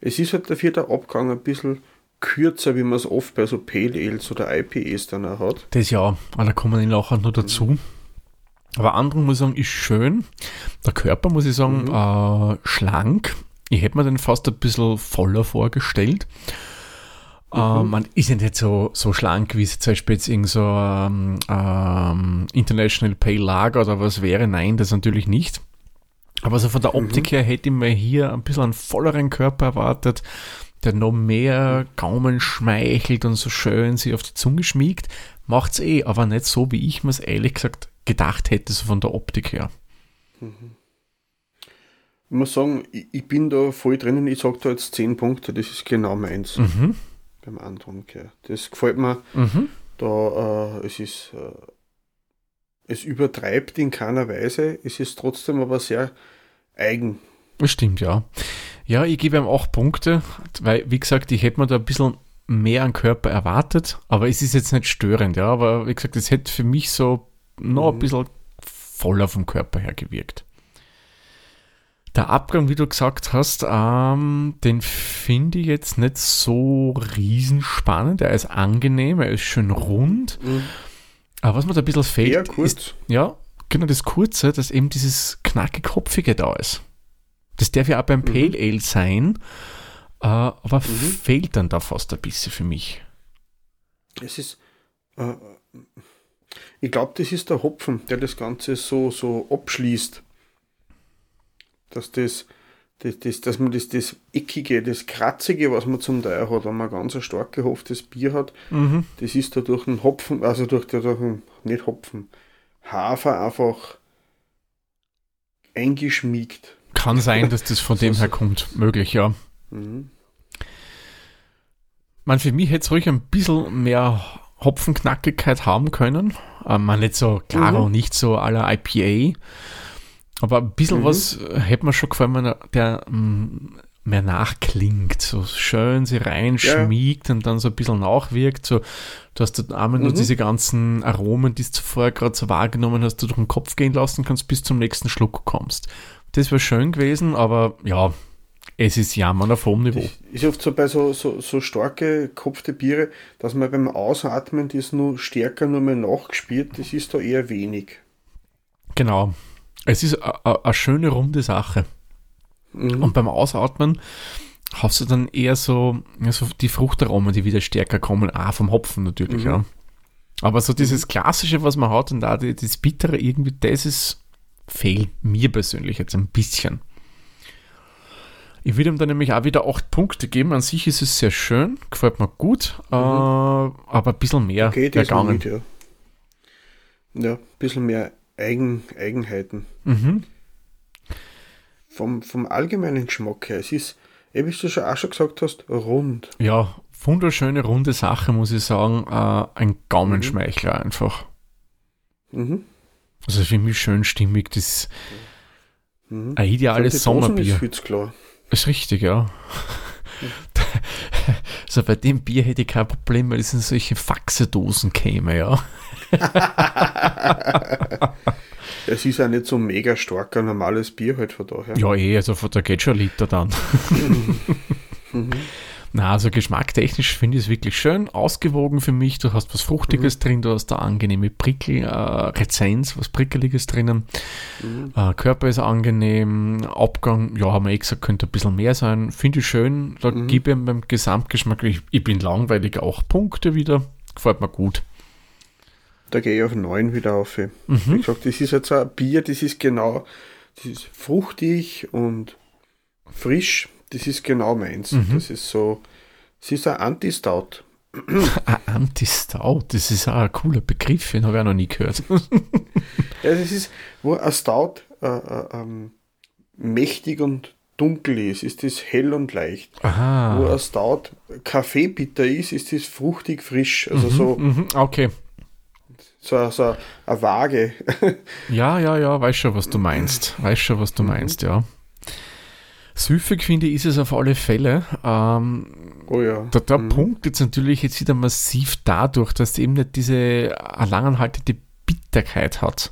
es ist halt dafür der Abgang ein bisschen kürzer, wie man es oft bei so Pale Ales oder IPAs dann auch hat. Das ja, aber da kommen wir nachher noch dazu. Aber anderen muss ich sagen, ist schön. Der Körper, muss ich sagen, äh, schlank. Ich hätte mir den fast ein bisschen voller vorgestellt. Äh, man ist ja nicht so, so schlank, wie es zum Beispiel jetzt irgend so ähm, ähm, International Pale Lager oder was wäre. Nein, das natürlich nicht. Aber so von der Optik her hätte ich mir hier ein bisschen einen volleren Körper erwartet, der noch mehr Gaumen schmeichelt und so schön sich auf die Zunge schmiegt. Macht's eh, aber nicht so, wie ich mir es ehrlich gesagt gedacht hätte, so von der Optik her. Ich muss sagen, ich, ich bin da voll drinnen, ich sage da jetzt 10 Punkte, das ist genau meins Mhm. Beim Andrunk. Ja. Das gefällt mir. Mhm. Da, äh, es ist, äh, es übertreibt in keiner Weise, es ist trotzdem aber sehr eigen. Das stimmt, ja. Ja, ich gebe ihm auch Punkte, weil, wie gesagt, ich hätte mir da ein bisschen mehr an Körper erwartet, aber es ist jetzt nicht störend, ja. Aber wie gesagt, es hätte für mich so noch ein bisschen voller vom Körper her gewirkt. Der Abgang, wie du gesagt hast, ähm, den finde ich jetzt nicht so riesenspannend. Er ist angenehm, er ist schön rund. Aber was mir da ein bisschen fehlt, Eher ist kurz. ja, genau das Kurze, dass eben dieses knackig-kopfige da ist. Das darf ja auch beim Pale Ale sein, äh, aber fehlt dann da fast ein bisschen für mich. Es ist, äh, ich glaube, das ist der Hopfen, der das Ganze so, so abschließt. Dass das, das, das, dass man das, das Eckige, das Kratzige, was man zum Teil hat, wenn man ganz ein stark gehoftes Bier hat, das ist da durch den Hopfen, also durch, den- durch den, nicht Hopfen, Hafer einfach eingeschmiegt. Kann sein, dass das von dem her kommt. Möglich, ja. Mhm. Man, für mich hätte es ruhig ein bisschen mehr Hopfenknackigkeit haben können. Ähm, man nicht so klarer Mhm. und nicht so aller IPA. Aber ein bisschen Mhm. was äh, hätte mir schon gefallen, wenn er- der mm, mehr nachklingt. So schön sie reinschmiegt und dann so ein bisschen nachwirkt. So, du hast dann einmal nur Mhm. diese ganzen Aromen, die du zuvor gerade so wahrgenommen hast, du durch den Kopf gehen lassen kannst, bis zum nächsten Schluck kommst. Das wäre schön gewesen, aber ja, es ist Jammern auf hohem Niveau. Ist oft so bei so, so, so starke kopfte Biere, dass man beim Ausatmen das nur stärker nur mal nachgespürt, das ist da eher wenig. Genau. Es ist eine schöne runde Sache. Mhm. Und beim Ausatmen hast du dann eher so, ja, so die Fruchtaromen, die wieder stärker kommen, auch vom Hopfen natürlich, Mhm. ja. Aber so dieses Klassische, was man hat und da das Bittere irgendwie, das ist fehlt mir persönlich jetzt ein bisschen. Ich würde ihm dann nämlich auch wieder acht Punkte geben. An sich ist es sehr schön, gefällt mir gut, äh, aber ein bisschen mehr Okay, gegangen. nicht, ja. Ja, ein bisschen mehr Eigen, Eigenheiten. Mhm. Vom, vom allgemeinen Geschmack her, es ist, wie du schon auch schon gesagt hast, rund. Ja, wunderschöne runde Sache, muss ich sagen. Äh, ein Gaumenschmeichler einfach. Mhm. Also für mich schön stimmig. Das Mhm. ein ideales Sommerbier. Ist richtig, ja. Also bei dem Bier hätte ich kein Problem, weil es in solche Faxedosen käme, ja. Es ist auch nicht so mega stark ein normales Bier halt von daher. Ja, eh, also von der geht schon ein Liter dann. Na, also geschmacktechnisch finde ich es wirklich schön, ausgewogen für mich. Du hast was Fruchtiges drin, du hast da angenehme Prickel, äh, Rezenz, was Prickeliges drinnen. Äh, Körper ist angenehm, Abgang, ja, haben wir eh gesagt, könnte ein bisschen mehr sein. Finde ich schön, da gebe ich beim Gesamtgeschmack, ich, ich bin langweilig, auch Punkte wieder. Gefällt mir gut. Da gehe ich auf 9 wieder auf. Mhm. Wie gesagt, das ist jetzt ein Bier, das ist genau, das ist fruchtig und frisch. Das ist genau meins. Mhm. Das ist so, es ist ein Anti-Stout. Ein Anti-Stout, das ist auch ein cooler Begriff, den habe ich auch noch nie gehört. Ja, das ist, wo ein Stout äh, äh, ähm, mächtig und dunkel ist, ist das hell und leicht. Wo Aha. ein Stout kaffeebitter ist, ist das fruchtig frisch. Also so, Mhm, okay. So, so eine Waage. ja, ja, ja, weiß schon, was du meinst. Weiß schon, was du mhm. meinst, ja. Süffig finde ich, ist es auf alle Fälle. Ähm, oh ja. Der, der mhm. Punkt jetzt natürlich jetzt wieder massiv dadurch, dass es eben nicht diese langanhaltende Bitterkeit hat.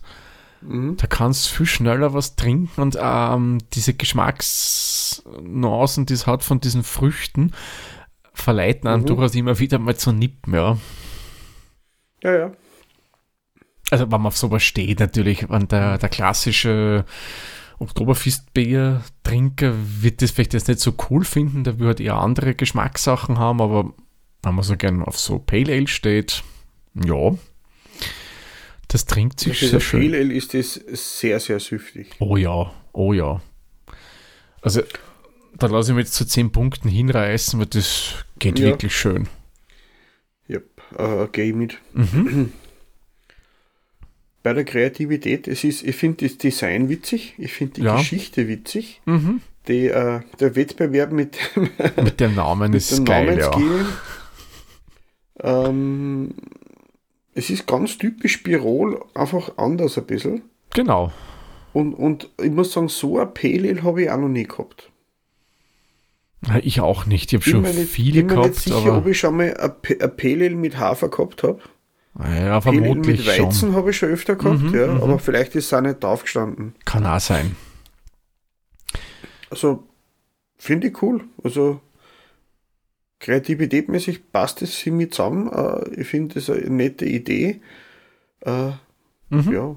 Mhm. Da kannst du viel schneller was trinken und ähm, diese Geschmacksnuancen, die es hat von diesen Früchten, verleiten einen mhm. durchaus immer wieder mal zu nippen, ja. Ja, ja. Also wenn man auf sowas steht natürlich, wenn der, der klassische Oktoberfestbier-Trinker wird das vielleicht jetzt nicht so cool finden, der würde eher andere Geschmackssachen haben, aber wenn man so gern auf so Pale Ale steht, ja, das trinkt sich sehr schön. Pale Ale ist das sehr, sehr süftig. Oh ja, oh ja. Also da lasse ich mich jetzt zu 10 Punkten hinreißen, weil das geht ja. wirklich schön. Ja, yep, uh, gehe mit. Mhm. bei der Kreativität, es ist, ich finde das Design witzig, ich finde die ja. Geschichte witzig. Mhm. Die, äh, der Wettbewerb mit, mit dem Namen mit ist geil, ja. Ähm, es ist ganz typisch Birol, einfach anders ein bisschen. Genau. Und, und ich muss sagen, so ein Pale habe ich auch noch nie gehabt. Ich auch nicht. Ich habe schon viele gehabt. Ich bin mir nicht sicher, ob ich schon mal ein Pale mit Hafer gehabt habe. Ja, vermutlich Mit Weizen habe ich schon öfter gehabt, mhm, ja, mhm. aber vielleicht ist es auch nicht aufgestanden. Kann auch sein. Also, finde ich cool. Also, kreativitätmäßig passt es für mich zusammen. Äh, ich finde das eine nette Idee. Äh, mhm. Ja,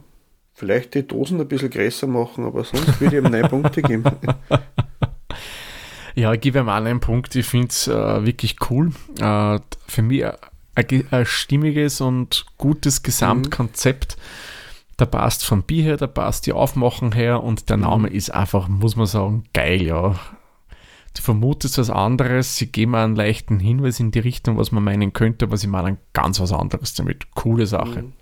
vielleicht die Dosen ein bisschen größer machen, aber sonst würde ich ihm neun Punkte geben. Ja, ich gebe ihm auch einen Punkt. Ich finde es äh, wirklich cool. Äh, für mich ein, ein stimmiges und gutes Gesamtkonzept. Mhm. Da passt vom Bier her, da passt die Aufmachung her und der mhm. Name ist einfach, muss man sagen, geil, ja. Du vermutest was anderes, sie geben einen leichten Hinweis in die Richtung, was man meinen könnte, aber sie meinen ganz was anderes damit. Coole Sache. Mhm.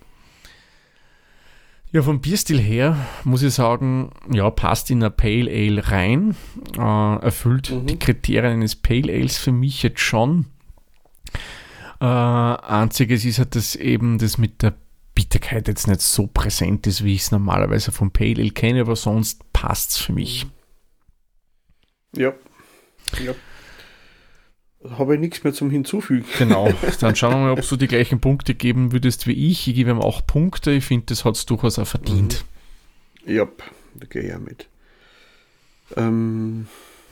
Ja, vom Bierstil her muss ich sagen, ja, passt in ein Pale Ale rein, äh, erfüllt mhm. die Kriterien eines Pale Ales für mich jetzt schon. Äh, einziges ist halt, dass eben das mit der Bitterkeit jetzt nicht so präsent ist, wie ich es normalerweise vom Pale Ale kenne, aber sonst passt es für mich. Ja. ja. Habe ich nichts mehr zum Hinzufügen. Genau, dann schauen wir mal, ob du die gleichen Punkte geben würdest wie ich. Ich gebe ihm auch Punkte. Ich finde, das hat es durchaus auch verdient. Mhm. Ja, da gehe ich ja mit. Ähm,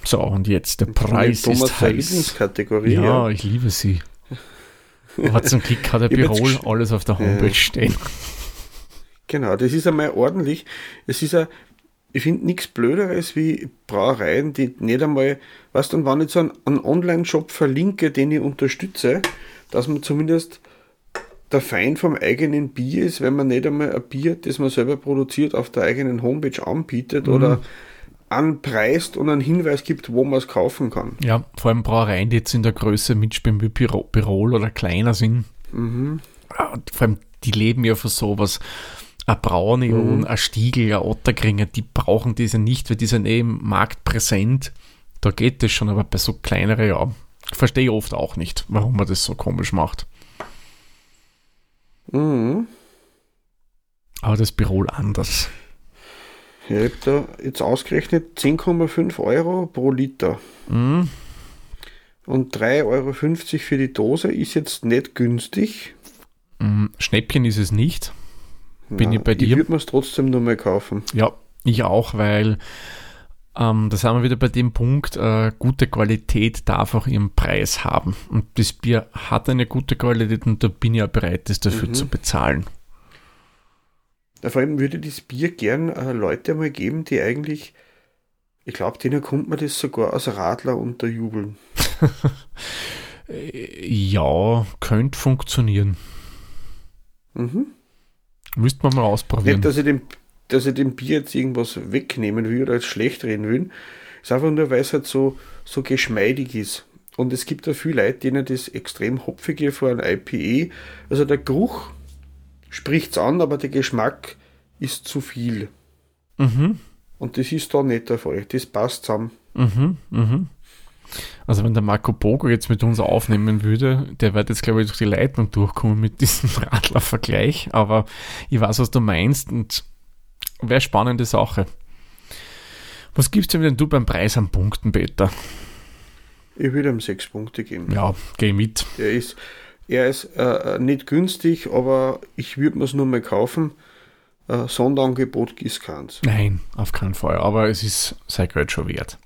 so, und jetzt der Preis Thomas ist heiß. Lieblingskategorie. Ja, ja, ich liebe sie. Aber zum Glück hat der Birol alles auf der Homepage äh, stehen. Genau, das ist einmal ordentlich. Es ist ja, ich finde nichts Blöderes wie Brauereien, die nicht einmal, was dann, wenn ich so einen, einen Online-Shop verlinke, den ich unterstütze, dass man zumindest der Feind vom eigenen Bier ist, wenn man nicht einmal ein Bier, das man selber produziert, auf der eigenen Homepage anbietet mhm. oder anpreist und einen Hinweis gibt, wo man es kaufen kann. Ja, vor allem Brauereien, die jetzt in der Größe mitspielen wie Birol oder kleiner sind. Mhm. Und vor allem, die leben ja für sowas. Ein Braunion, mhm. ein Stiegel, ein Otterkringer, die brauchen diese nicht, weil die sind eh im Markt präsent. Da geht das schon, aber bei so kleineren, ja, verstehe ich oft auch nicht, warum man das so komisch macht. Mhm. Aber das Birol anders. Ich habe da jetzt ausgerechnet 10,5 Euro pro Liter. Mhm. Und 3,50 Euro für die Dose ist jetzt nicht günstig. Mhm. Schnäppchen ist es nicht. Bin ja, ich bei dir. Ich würde mir es trotzdem nur mal kaufen. Ja, ich auch, weil ähm, da sind wir wieder bei dem Punkt, äh, gute Qualität darf auch ihren Preis haben. Und das Bier hat eine gute Qualität und da bin ich ja bereit, das dafür mhm. zu bezahlen. Vor allem würde das Bier gern äh, Leute mal geben, die eigentlich, ich glaube, denen kommt man das sogar als Radler unterjubeln. ja, könnte funktionieren. Mhm. Müsste man mal ausprobieren. Nicht, dass ich, dem, dass ich dem Bier jetzt irgendwas wegnehmen will oder als schlecht reden will. Ist einfach nur, weil es halt so, so geschmeidig ist. Und es gibt da viele Leute, denen das extrem hopfige vor ein IPE, also der Geruch spricht es an, aber der Geschmack ist zu viel. Mhm. Und das ist da nicht der Fall. Das passt zusammen. Mhm, mhm. Also wenn der Marco Bogo jetzt mit uns aufnehmen würde, der wird jetzt glaube ich durch die Leitung durchkommen mit diesem Radler-Vergleich, aber ich weiß, was du meinst und wäre spannende Sache. Was gibst du denn du beim Preis an Punkten, Peter? Ich würde ihm sechs Punkte geben. Ja, geh mit. Er ist, er ist äh, nicht günstig, aber ich würde mir es nur mal kaufen. Äh, Sonderangebot gießt keins. Nein, auf keinen Fall. Aber es ist Geld schon wert.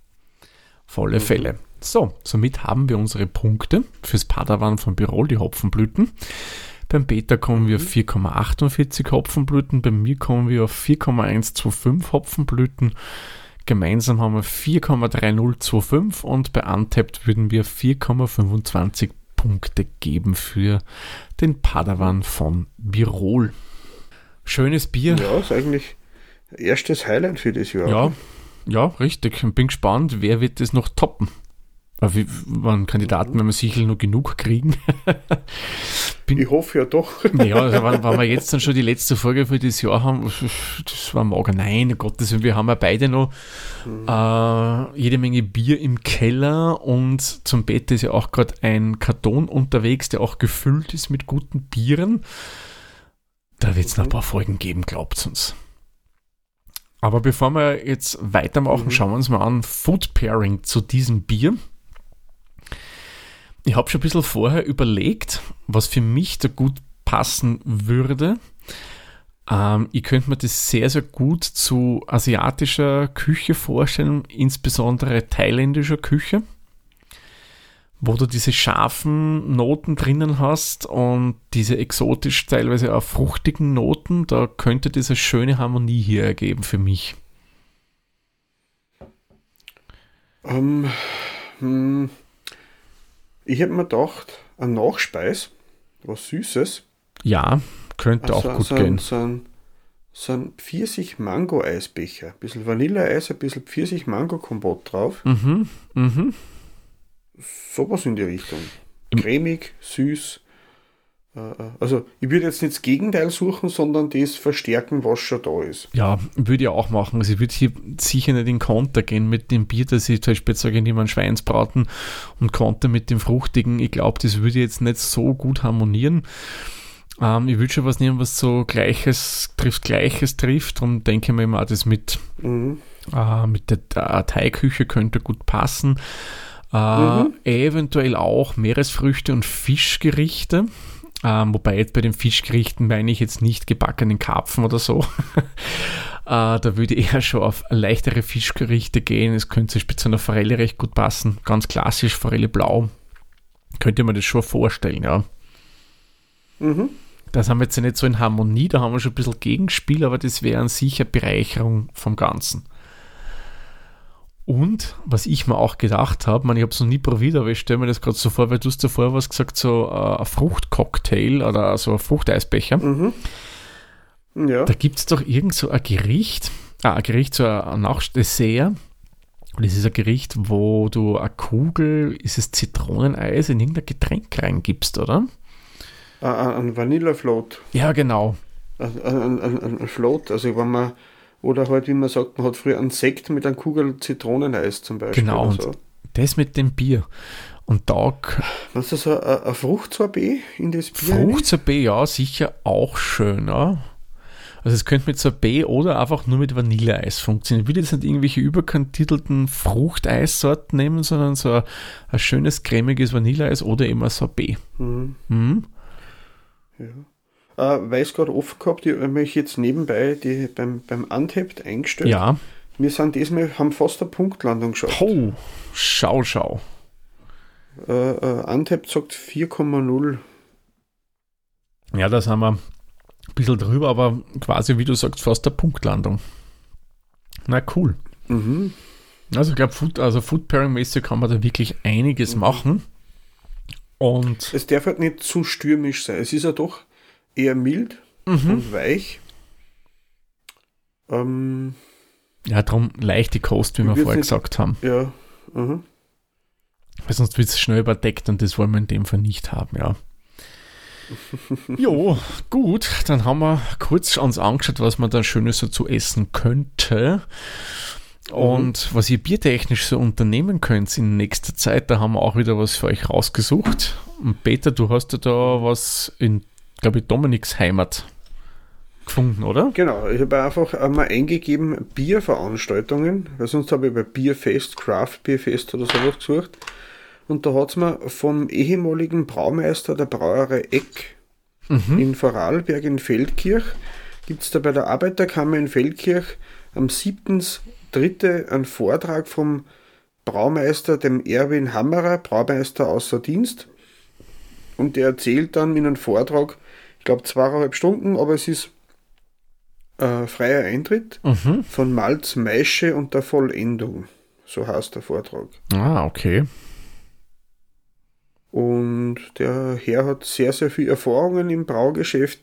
Volle mhm. Fälle. So, somit haben wir unsere Punkte fürs Padawan von Birol, die Hopfenblüten. Beim Beta kommen wir auf 4,48 Hopfenblüten, bei mir kommen wir auf 4,125 Hopfenblüten. Gemeinsam haben wir 4,3025 und bei Untapped würden wir 4,25 Punkte geben für den Padawan von Birol. Schönes Bier. Ja, ist eigentlich erstes Highlight für das Jahr. Ja, ja, richtig. Ich bin gespannt, wer wird das noch toppen. Wie, wann Kandidaten, wenn wir sicher noch genug kriegen. Bin, ich hoffe ja doch. ja, also wenn, wenn, wir jetzt dann schon die letzte Folge für das Jahr haben, das war mager. Nein, Gottes Willen, wir haben ja beide noch mhm. äh, jede Menge Bier im Keller und zum Bett ist ja auch gerade ein Karton unterwegs, der auch gefüllt ist mit guten Bieren. Da wird es noch ein paar Folgen geben, glaubt uns. Aber bevor wir jetzt weitermachen, mhm. schauen wir uns mal an Food Pairing zu diesem Bier. Ich habe schon ein bisschen vorher überlegt, was für mich da gut passen würde. Ähm, ich könnte mir das sehr, sehr gut zu asiatischer Küche vorstellen, insbesondere thailändischer Küche, wo du diese scharfen Noten drinnen hast und diese exotisch teilweise auch fruchtigen Noten. Da könnte diese schöne Harmonie hier ergeben für mich. Um, ähm, hm. Ich hätte mir gedacht, ein Nachspeis, was Süßes. Ja, könnte also, auch gut so gehen. So ein, so ein Pfirsich-Mango-Eisbecher. Ein bisschen Vanilleeis, ein bisschen Pfirsich-Mango-Kompott drauf. Mhm, mhm. Sowas in die Richtung. Cremig, süß. Äh, äh, also ich würde jetzt nicht das Gegenteil suchen, sondern das verstärken, was schon da ist. Ja, würde ich auch machen. Also ich würde hier sicher nicht in Konter gehen mit dem Bier, dass ich zum Beispiel sage, ich nehme einen Schweinsbraten und Konter mit dem Fruchtigen. Ich glaube, das würde jetzt nicht so gut harmonieren. Ähm, ich würde schon was nehmen, was so Gleiches trifft, Gleiches trifft und denke mir immer, das mit, mhm. äh, mit der, der Teigküche könnte gut passen. Äh, mhm. Eventuell auch Meeresfrüchte und Fischgerichte. Ähm, wobei jetzt bei den Fischgerichten meine ich jetzt nicht gebackenen Karpfen oder so. äh, da würde ich eher schon auf leichtere Fischgerichte gehen. Es könnte sich zu einer Forelle recht gut passen. Ganz klassisch, Forelle blau. Könnte man das schon vorstellen, ja. Mhm. Das haben wir jetzt nicht so in Harmonie, da haben wir schon ein bisschen Gegenspiel, aber das wäre an sich eine Bereicherung vom Ganzen. Und was ich mir auch gedacht habe, ich habe es noch nie probiert, aber ich stelle mir das gerade so vor, weil du hast davor was gesagt, so äh, ein Fruchtcocktail oder so ein Fruchteisbecher. Mhm. Ja. Da gibt es doch irgend so ein Gericht, ah, ein Gericht, so ein Nachdessert. Das ist ein Gericht, wo du eine Kugel, ist es Zitroneneis, in irgendein Getränk reingibst, oder? Ein Vanillafloat. Ja, genau. Ein, ein, ein, ein Float, also wenn man oder halt, wie man sagt, man hat früher einen Sekt mit einer Kugel Zitroneneis zum Beispiel. Genau, und so. das mit dem Bier. Und da. Was ist das, ein, ein Fruchtsorbet in das Bier? Fruchtsorbet, ja, sicher auch schön, ja. Also es könnte mit Sorbet oder einfach nur mit Vanilleeis funktionieren. Ich würde jetzt nicht irgendwelche überkantitelten Fruchteissorten nehmen, sondern so ein, ein schönes cremiges Vanilleeis oder eben ein Sorbet. Mhm. Mhm. Ja. Äh, weil es gerade offen gehabt, ich habe mich jetzt nebenbei die, beim, beim Untapped eingestellt. Ja. Wir sind diesmal, haben fast eine Punktlandung geschafft. Oh, schau, schau. Äh, äh, Untapped sagt 4,0. Ja, da sind wir ein bisschen drüber, aber quasi, wie du sagst, fast eine Punktlandung. Na, cool. Mhm. Also ich glaube, Food, also Food Pairing-mäßig kann man da wirklich einiges mhm. machen. Und es darf halt nicht zu stürmisch sein. Es ist ja doch eher mild mhm. und weich. Ähm, ja, darum leichte Kost, wie wir vorher nicht, gesagt haben. Ja. Mhm. Weil sonst wird es schnell überdeckt und das wollen wir in dem Fall nicht haben, ja. jo, gut, dann haben wir kurz uns angeschaut, was man da Schönes dazu essen könnte. Und mhm. was ihr biertechnisch so unternehmen könnt in nächster Zeit, da haben wir auch wieder was für euch rausgesucht. Und Peter, du hast ja da was in, glaube ich, Dominiks Heimat gefunden, oder? Genau, ich habe einfach einmal eingegeben Bierveranstaltungen, weil sonst habe ich bei Bierfest, Craft Bierfest oder sowas gesucht. Und da hat es mir vom ehemaligen Braumeister der Brauerei Eck mhm. in Vorarlberg in Feldkirch, gibt es da bei der Arbeiterkammer in Feldkirch am 7.3. einen Vortrag vom Braumeister, dem Erwin Hammerer, Braumeister außer Dienst. Und der erzählt dann in einem Vortrag, ich glaube zweieinhalb Stunden, aber es ist äh, freier Eintritt mhm. von Malz, Maische und der Vollendung. So heißt der Vortrag. Ah, okay. Und der Herr hat sehr, sehr viel Erfahrungen im Braugeschäft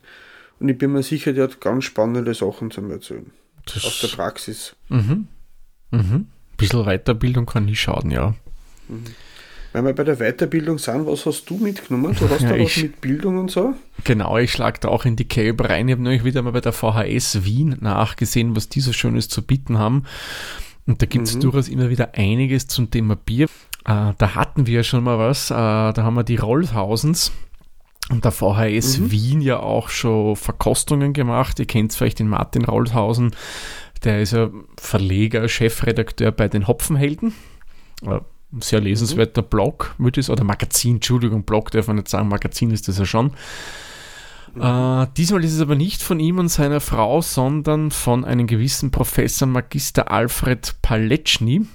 und ich bin mir sicher, der hat ganz spannende Sachen zu erzählen. Das aus der Praxis. Mhm. Mhm. Ein bisschen Weiterbildung kann nie schaden, ja. Mhm. Wenn wir bei der Weiterbildung sind, was hast du mitgenommen? Du hast ja, da was mit Bildung und so? Genau, ich schlage da auch in die Kerbe rein. Ich habe nämlich wieder mal bei der VHS Wien nachgesehen, was die so Schönes zu bieten haben. Und da gibt es mhm. durchaus immer wieder einiges zum Thema Bier. Äh, da hatten wir ja schon mal was. Äh, da haben wir die Rollhausens und der VHS mhm. Wien ja auch schon Verkostungen gemacht. Ihr kennt vielleicht den Martin Rollhausen. Der ist ja Verleger, Chefredakteur bei den Hopfenhelden. Äh, sehr lesenswerter mhm. Blog, würde ich oder Magazin, Entschuldigung, Blog darf man nicht sagen, Magazin ist das ja schon. Mhm. Äh, diesmal ist es aber nicht von ihm und seiner Frau, sondern von einem gewissen Professor Magister Alfred Paletschny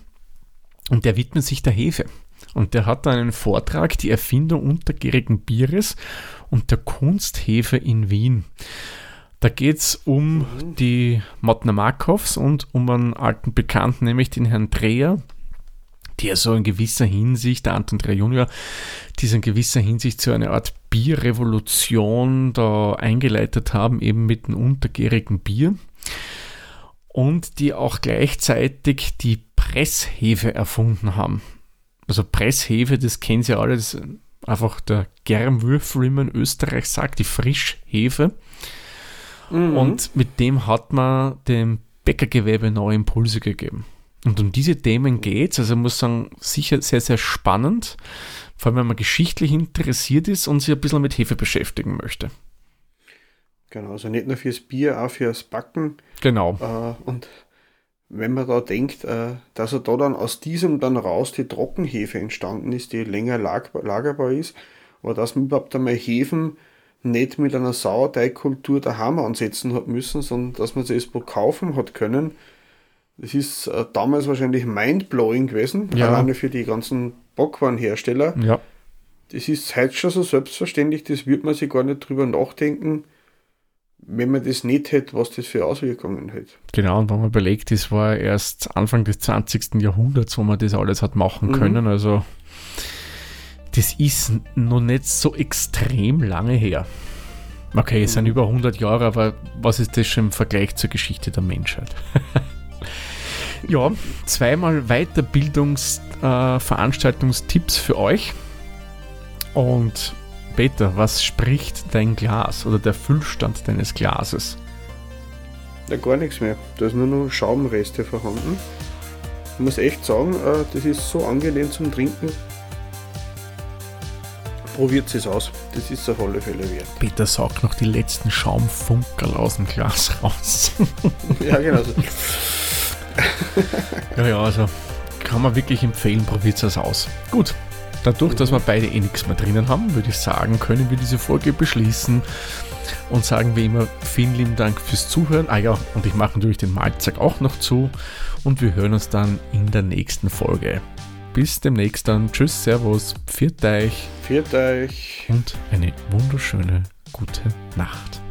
und der widmet sich der Hefe. Und der hat einen Vortrag, die Erfindung untergärigen Bieres und der Kunsthefe in Wien. Da geht es um mhm. die Mottner Markovs und um einen alten Bekannten, nämlich den Herrn Dreher, der so in gewisser Hinsicht, der Anton Dreher Junior, die in gewisser Hinsicht so eine Art Bierrevolution da eingeleitet haben, eben mit dem untergärigen Bier. Und die auch gleichzeitig die Presshefe erfunden haben. Also Presshefe, das kennen Sie alle, das ist einfach der Germwürfel, wie man in Österreich sagt, die Frischhefe. Mhm. Und mit dem hat man dem Bäckergewebe neue Impulse gegeben. Und um diese Themen geht es. Also ich muss sagen, sicher sehr, sehr spannend. Vor allem, wenn man geschichtlich interessiert ist und sich ein bisschen mit Hefe beschäftigen möchte. Genau, also nicht nur fürs Bier, auch fürs Backen. Genau. Äh, und wenn man da denkt, äh, dass er da dann aus diesem dann raus die Trockenhefe entstanden ist, die länger lagerbar ist, oder dass man überhaupt einmal Hefen nicht mit einer Sauerteigkultur daheim ansetzen hat müssen, sondern dass man sie erst kaufen hat können, das ist äh, damals wahrscheinlich mindblowing gewesen, ja. alleine für die ganzen Backwarenhersteller. Ja. Das ist heute schon so selbstverständlich, das wird man sich gar nicht drüber nachdenken, wenn man das nicht hätte, was das für Auswirkungen hat. Genau, und wenn man überlegt, das war erst Anfang des 20. Jahrhunderts, wo man das alles hat machen mhm. können. Also das ist noch nicht so extrem lange her. Okay, es mhm. sind über 100 Jahre, aber was ist das schon im Vergleich zur Geschichte der Menschheit? ja, zweimal Weiterbildungsveranstaltungstipps äh, für euch. Und Peter, was spricht dein Glas oder der Füllstand deines Glases? Ja, gar nichts mehr. Da ist nur noch Schaumreste vorhanden. Ich muss echt sagen, äh, das ist so angenehm zum Trinken. Probiert es aus. Das ist auf alle Fälle wert. Peter saugt noch die letzten Schaumfunkerl aus dem Glas raus. ja, genau. So. ja, ja, also kann man wirklich empfehlen, probiert es aus. Gut, dadurch, dass wir beide eh nichts mehr drinnen haben, würde ich sagen, können wir diese Folge beschließen und sagen wie immer vielen lieben Dank fürs Zuhören. Ah ja, und ich mache natürlich den Malzack auch noch zu und wir hören uns dann in der nächsten Folge. Bis demnächst dann. Tschüss, Servus, pfiat euch. Pfiat euch. Und eine wunderschöne gute Nacht.